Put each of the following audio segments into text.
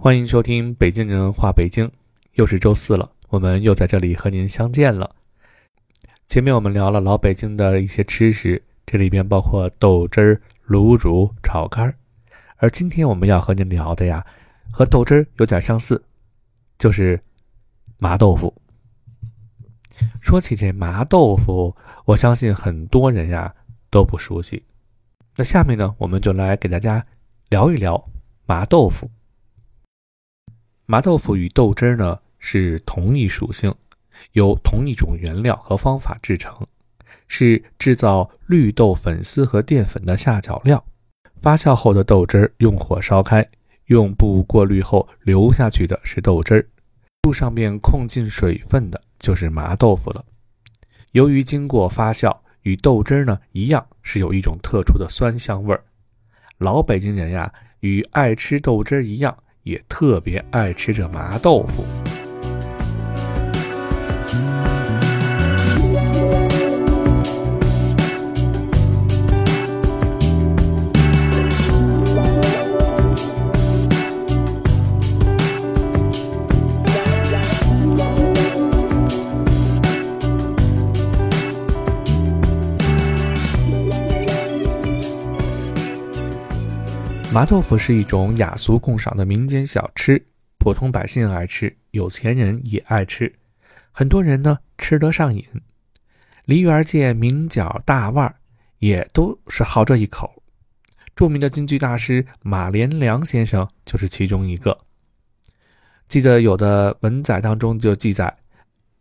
欢迎收听《北京人话北京》，又是周四了，我们又在这里和您相见了。前面我们聊了老北京的一些吃食，这里边包括豆汁儿、卤煮、炒肝儿，而今天我们要和您聊的呀，和豆汁儿有点相似，就是麻豆腐。说起这麻豆腐，我相信很多人呀都不熟悉。那下面呢，我们就来给大家聊一聊麻豆腐。麻豆腐与豆汁儿呢是同一属性，由同一种原料和方法制成，是制造绿豆粉丝和淀粉的下脚料。发酵后的豆汁儿用火烧开，用布过滤后流下去的是豆汁儿，布上面控进水分的就是麻豆腐了。由于经过发酵，与豆汁儿呢一样，是有一种特殊的酸香味儿。老北京人呀，与爱吃豆汁儿一样。也特别爱吃这麻豆腐。麻豆腐是一种雅俗共赏的民间小吃，普通百姓爱吃，有钱人也爱吃，很多人呢吃得上瘾。梨园界名角大腕也都是好这一口。著名的京剧大师马连良先生就是其中一个。记得有的文载当中就记载，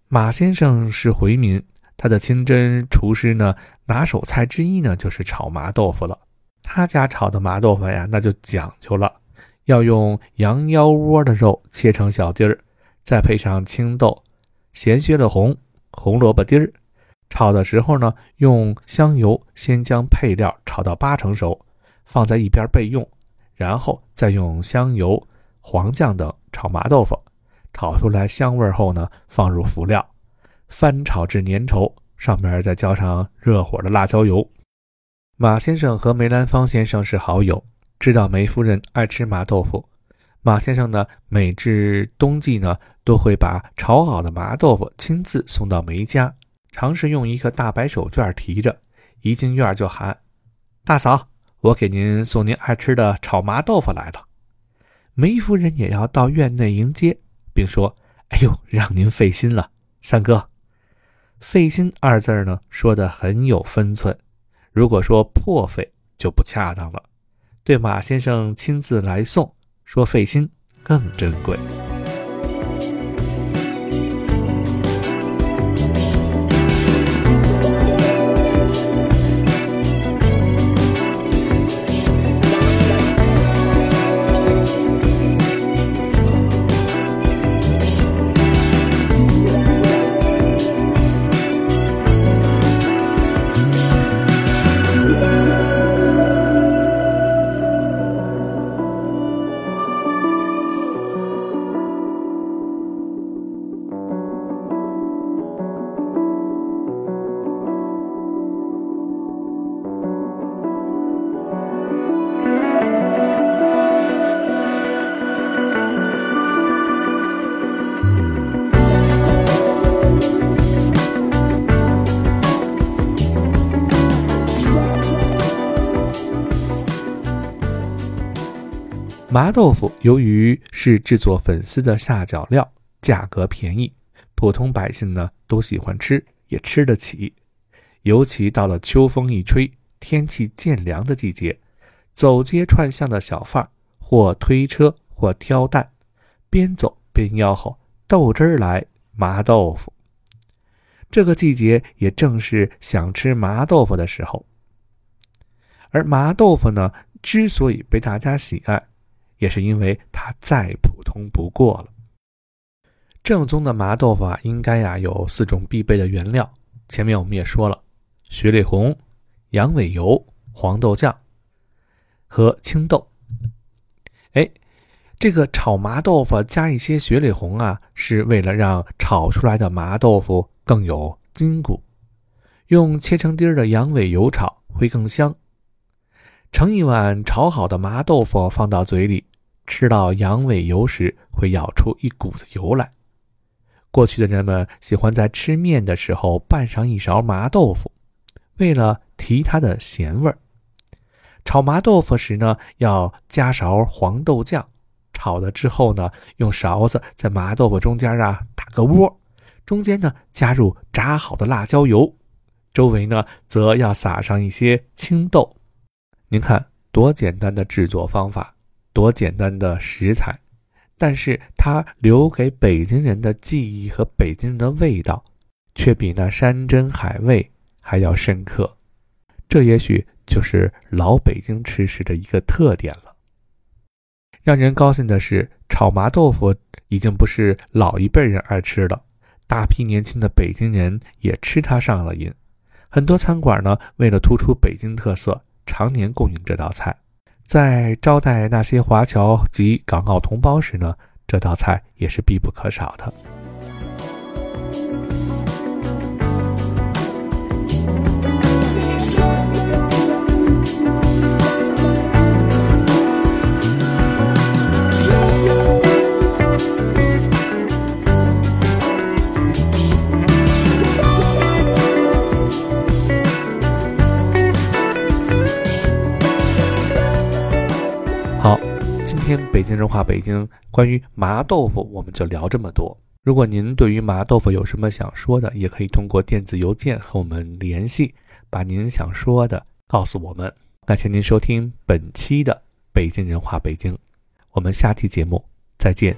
马先生是回民，他的清真厨师呢拿手菜之一呢就是炒麻豆腐了。他家炒的麻豆腐呀，那就讲究了，要用羊腰窝的肉切成小丁儿，再配上青豆、咸血的红、红萝卜丁儿。炒的时候呢，用香油先将配料炒到八成熟，放在一边备用，然后再用香油、黄酱等炒麻豆腐。炒出来香味后呢，放入辅料，翻炒至粘稠，上面再浇上热火的辣椒油。马先生和梅兰芳先生是好友，知道梅夫人爱吃麻豆腐。马先生呢，每至冬季呢，都会把炒好的麻豆腐亲自送到梅家，常是用一个大白手绢提着，一进院就喊：“大嫂，我给您送您爱吃的炒麻豆腐来了。”梅夫人也要到院内迎接，并说：“哎呦，让您费心了，三哥。”“费心”二字呢，说的很有分寸。如果说破费就不恰当了，对马先生亲自来送，说费心更珍贵。麻豆腐由于是制作粉丝的下脚料，价格便宜，普通百姓呢都喜欢吃，也吃得起。尤其到了秋风一吹，天气渐凉的季节，走街串巷的小贩或推车或挑担，边走边吆喝：“豆汁儿来，麻豆腐。”这个季节也正是想吃麻豆腐的时候。而麻豆腐呢，之所以被大家喜爱，也是因为它再普通不过了。正宗的麻豆腐啊，应该呀有四种必备的原料。前面我们也说了，雪里红、羊尾油、黄豆酱和青豆。哎，这个炒麻豆腐加一些雪里红啊，是为了让炒出来的麻豆腐更有筋骨。用切成丁的羊尾油炒会更香。盛一碗炒好的麻豆腐放到嘴里，吃到羊尾油时会咬出一股子油来。过去的人们喜欢在吃面的时候拌上一勺麻豆腐，为了提它的咸味儿。炒麻豆腐时呢，要加勺黄豆酱，炒了之后呢，用勺子在麻豆腐中间啊打个窝，中间呢加入炸好的辣椒油，周围呢则要撒上一些青豆。您看多简单的制作方法，多简单的食材。但是它留给北京人的记忆和北京人的味道，却比那山珍海味还要深刻。这也许就是老北京吃食的一个特点了。让人高兴的是，炒麻豆腐已经不是老一辈人爱吃了，大批年轻的北京人也吃它上了瘾。很多餐馆呢，为了突出北京特色，常年供应这道菜。在招待那些华侨及港澳同胞时呢，这道菜也是必不可少的。今天北京人话北京，关于麻豆腐我们就聊这么多。如果您对于麻豆腐有什么想说的，也可以通过电子邮件和我们联系，把您想说的告诉我们。感谢您收听本期的北京人话北京，我们下期节目再见。